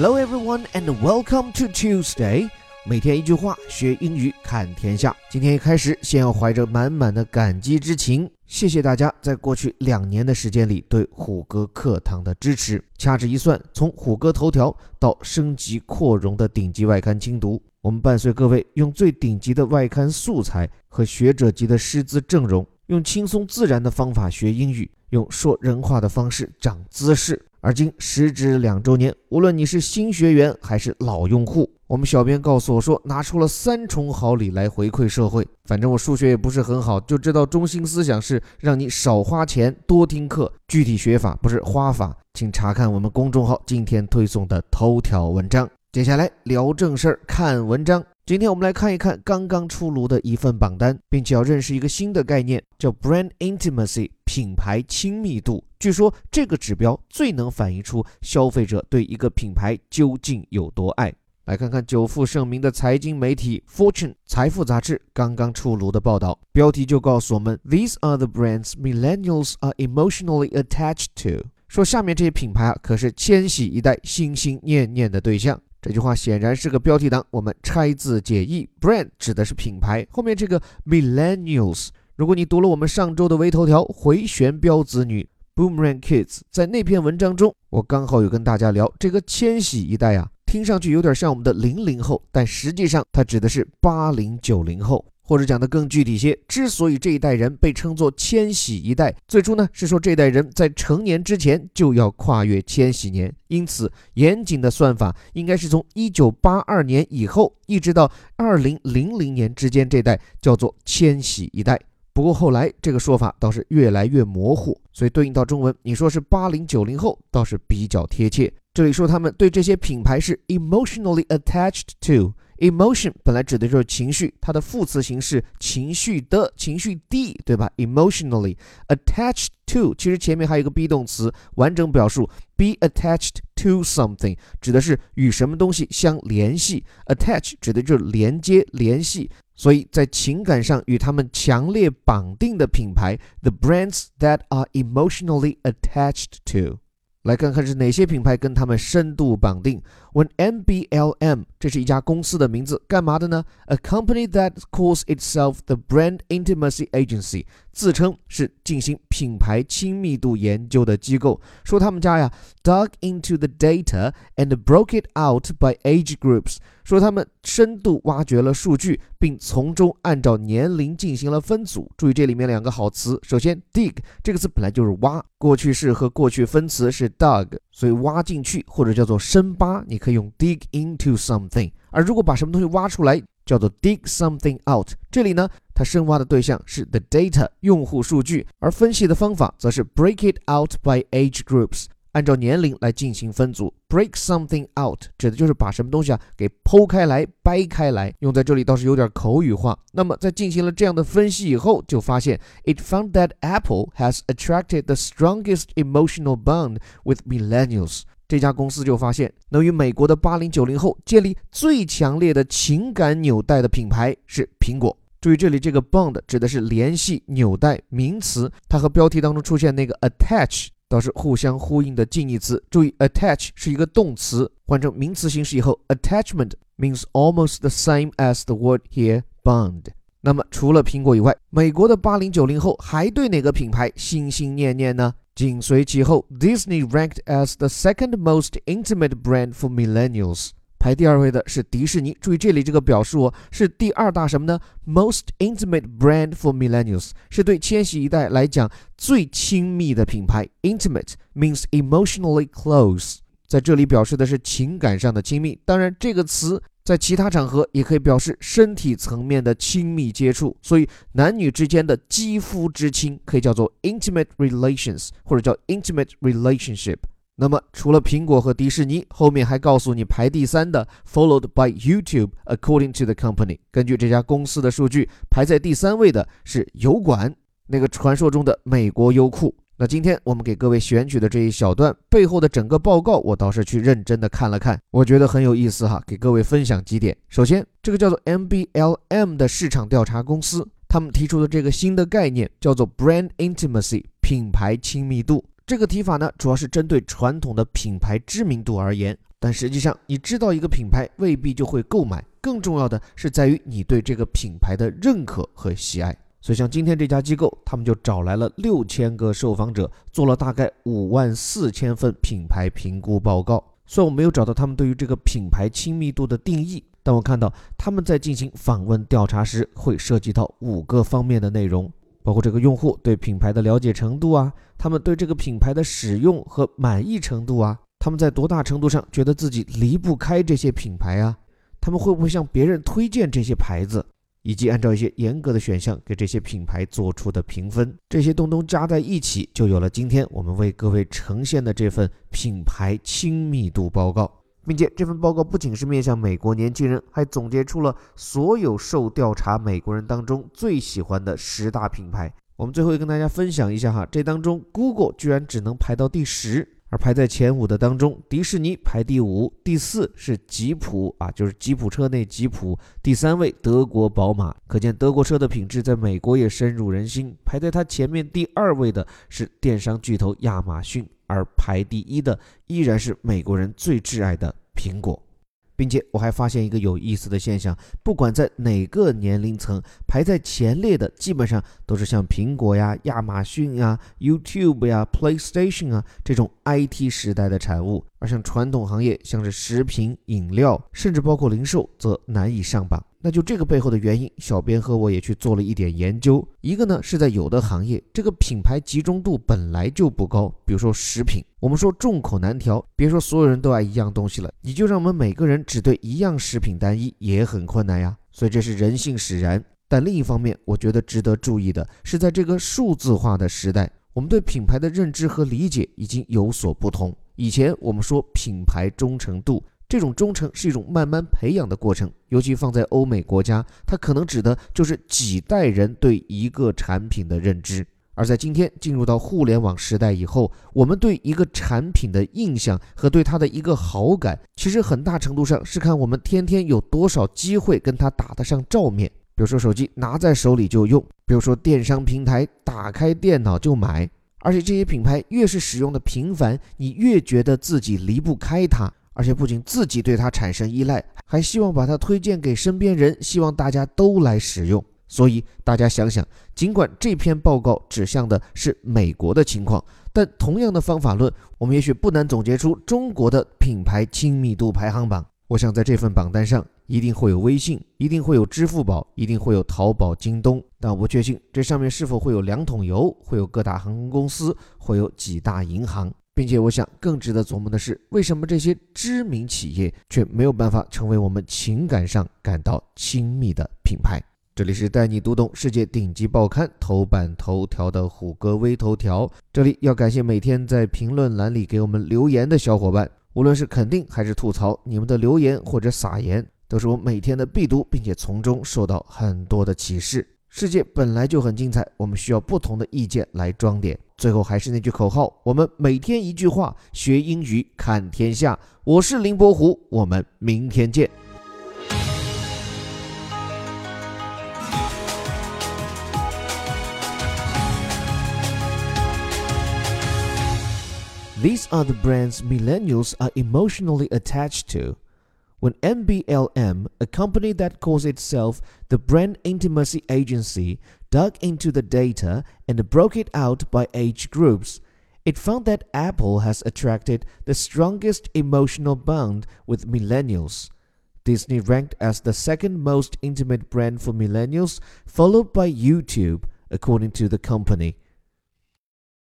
Hello everyone and welcome to Tuesday。每天一句话，学英语看天下。今天一开始，先要怀着满满的感激之情，谢谢大家在过去两年的时间里对虎哥课堂的支持。掐指一算，从虎哥头条到升级扩容的顶级外刊精读，我们伴随各位用最顶级的外刊素材和学者级的师资阵容，用轻松自然的方法学英语，用说人话的方式涨姿势。而今时值两周年，无论你是新学员还是老用户，我们小编告诉我说，拿出了三重好礼来回馈社会。反正我数学也不是很好，就知道中心思想是让你少花钱多听课。具体学法不是花法，请查看我们公众号今天推送的头条文章。接下来聊正事儿，看文章。今天我们来看一看刚刚出炉的一份榜单，并且要认识一个新的概念，叫 brand intimacy，品牌亲密度。据说这个指标最能反映出消费者对一个品牌究竟有多爱。来看看久负盛名的财经媒体 Fortune 财富杂志刚刚出炉的报道，标题就告诉我们：These are the brands millennials are emotionally attached to。说下面这些品牌啊，可是千禧一代心心念念的对象。这句话显然是个标题党，我们拆字解义，brand 指的是品牌，后面这个 millennials，如果你读了我们上周的微头条回旋镖子女 boomerang kids，在那篇文章中，我刚好有跟大家聊这个千禧一代啊，听上去有点像我们的零零后，但实际上它指的是八零九零后。或者讲的更具体些，之所以这一代人被称作千禧一代，最初呢是说这代人在成年之前就要跨越千禧年，因此严谨的算法应该是从一九八二年以后一直到二零零零年之间这代叫做千禧一代。不过后来这个说法倒是越来越模糊，所以对应到中文，你说是八零九零后倒是比较贴切。这里说他们对这些品牌是 emotionally attached to。Emotion 本来指的就是情绪，它的副词形式情绪的情绪的，对吧？Emotionally attached to，其实前面还有一个 be 动词，完整表述 be attached to something，指的是与什么东西相联系。Attach 指的就是连接、联系，所以在情感上与他们强烈绑定的品牌，the brands that are emotionally attached to。来看看是哪些品牌跟他们深度绑定。问 MBLM，这是一家公司的名字，干嘛的呢？A company that calls itself the Brand Intimacy Agency，自称是进行品牌亲密度研究的机构。说他们家呀，dug into the data and broke it out by age groups。说他们深度挖掘了数据，并从中按照年龄进行了分组。注意这里面两个好词，首先 dig 这个词本来就是挖，过去式和过去分词是 dug，所以挖进去或者叫做深扒，你可以用 dig into something。而如果把什么东西挖出来，叫做 dig something out。这里呢，它深挖的对象是 the data 用户数据，而分析的方法则是 break it out by age groups。按照年龄来进行分组，break something out 指的就是把什么东西啊给剖开来、掰开来，用在这里倒是有点口语化。那么在进行了这样的分析以后，就发现 it found that Apple has attracted the strongest emotional bond with millennials。这家公司就发现，能与美国的八零九零后建立最强烈的情感纽带的品牌是苹果。注意这里这个 bond 指的是联系、纽带，名词，它和标题当中出现那个 attach。倒是互相呼应的近义词。注意，attach 是一个动词，换成名词形式以后，attachment means almost the same as the word here bond。那么除了苹果以外，美国的八零九零后还对哪个品牌心心念念呢？紧随其后，Disney ranked as the second most intimate brand for millennials。排第二位的是迪士尼。注意这里这个表述哦，是第二大什么呢？Most intimate brand for millennials 是对千禧一代来讲最亲密的品牌。Intimate means emotionally close，在这里表示的是情感上的亲密。当然，这个词在其他场合也可以表示身体层面的亲密接触。所以，男女之间的肌肤之亲可以叫做 intimate relations，或者叫 intimate relationship。那么，除了苹果和迪士尼，后面还告诉你排第三的，followed by YouTube。According to the company，根据这家公司的数据，排在第三位的是油管，那个传说中的美国优酷。那今天我们给各位选取的这一小段背后的整个报告，我倒是去认真的看了看，我觉得很有意思哈，给各位分享几点。首先，这个叫做 MBLM 的市场调查公司，他们提出的这个新的概念叫做 Brand Intimacy，品牌亲密度。这个提法呢，主要是针对传统的品牌知名度而言，但实际上，你知道一个品牌未必就会购买，更重要的是在于你对这个品牌的认可和喜爱。所以，像今天这家机构，他们就找来了六千个受访者，做了大概五万四千份品牌评估报告。虽然我没有找到他们对于这个品牌亲密度的定义，但我看到他们在进行访问调查时，会涉及到五个方面的内容，包括这个用户对品牌的了解程度啊，他们对这个品牌的使用和满意程度啊。他们在多大程度上觉得自己离不开这些品牌啊？他们会不会向别人推荐这些牌子？以及按照一些严格的选项给这些品牌做出的评分，这些东东加在一起，就有了今天我们为各位呈现的这份品牌亲密度报告。并且这份报告不仅是面向美国年轻人，还总结出了所有受调查美国人当中最喜欢的十大品牌。我们最后跟大家分享一下哈，这当中 Google 居然只能排到第十。而排在前五的当中，迪士尼排第五，第四是吉普啊，就是吉普车内吉普。第三位德国宝马，可见德国车的品质在美国也深入人心。排在它前面第二位的是电商巨头亚马逊，而排第一的依然是美国人最挚爱的苹果。并且我还发现一个有意思的现象，不管在哪个年龄层，排在前列的基本上都是像苹果呀、亚马逊呀、YouTube 呀、PlayStation 啊这种 IT 时代的产物，而像传统行业，像是食品饮料，甚至包括零售，则难以上榜。那就这个背后的原因，小编和我也去做了一点研究。一个呢是在有的行业，这个品牌集中度本来就不高，比如说食品，我们说众口难调，别说所有人都爱一样东西了，你就让我们每个人只对一样食品单一也很困难呀。所以这是人性使然。但另一方面，我觉得值得注意的是，在这个数字化的时代，我们对品牌的认知和理解已经有所不同。以前我们说品牌忠诚度。这种忠诚是一种慢慢培养的过程，尤其放在欧美国家，它可能指的就是几代人对一个产品的认知。而在今天进入到互联网时代以后，我们对一个产品的印象和对它的一个好感，其实很大程度上是看我们天天有多少机会跟它打得上照面。比如说手机拿在手里就用，比如说电商平台打开电脑就买，而且这些品牌越是使用的频繁，你越觉得自己离不开它。而且不仅自己对它产生依赖，还希望把它推荐给身边人，希望大家都来使用。所以大家想想，尽管这篇报告指向的是美国的情况，但同样的方法论，我们也许不难总结出中国的品牌亲密度排行榜。我想在这份榜单上，一定会有微信，一定会有支付宝，一定会有淘宝、京东，但我不确信这上面是否会有两桶油，会有各大航空公司，会有几大银行。并且，我想更值得琢磨的是，为什么这些知名企业却没有办法成为我们情感上感到亲密的品牌？这里是带你读懂世界顶级报刊头版头条的虎哥微头条。这里要感谢每天在评论栏里给我们留言的小伙伴，无论是肯定还是吐槽，你们的留言或者撒盐，都是我每天的必读，并且从中受到很多的启示。世界本来就很精彩，我们需要不同的意见来装点。最后还是那句口号，我们每天一句话，学英语看天下。我是林伯虎，我们明天见。These are the brands millennials are emotionally attached to. When MBLM, a company that calls itself the Brand Intimacy Agency, dug into the data and broke it out by age groups, it found that Apple has attracted the strongest emotional bond with millennials. Disney ranked as the second most intimate brand for millennials, followed by YouTube, according to the company.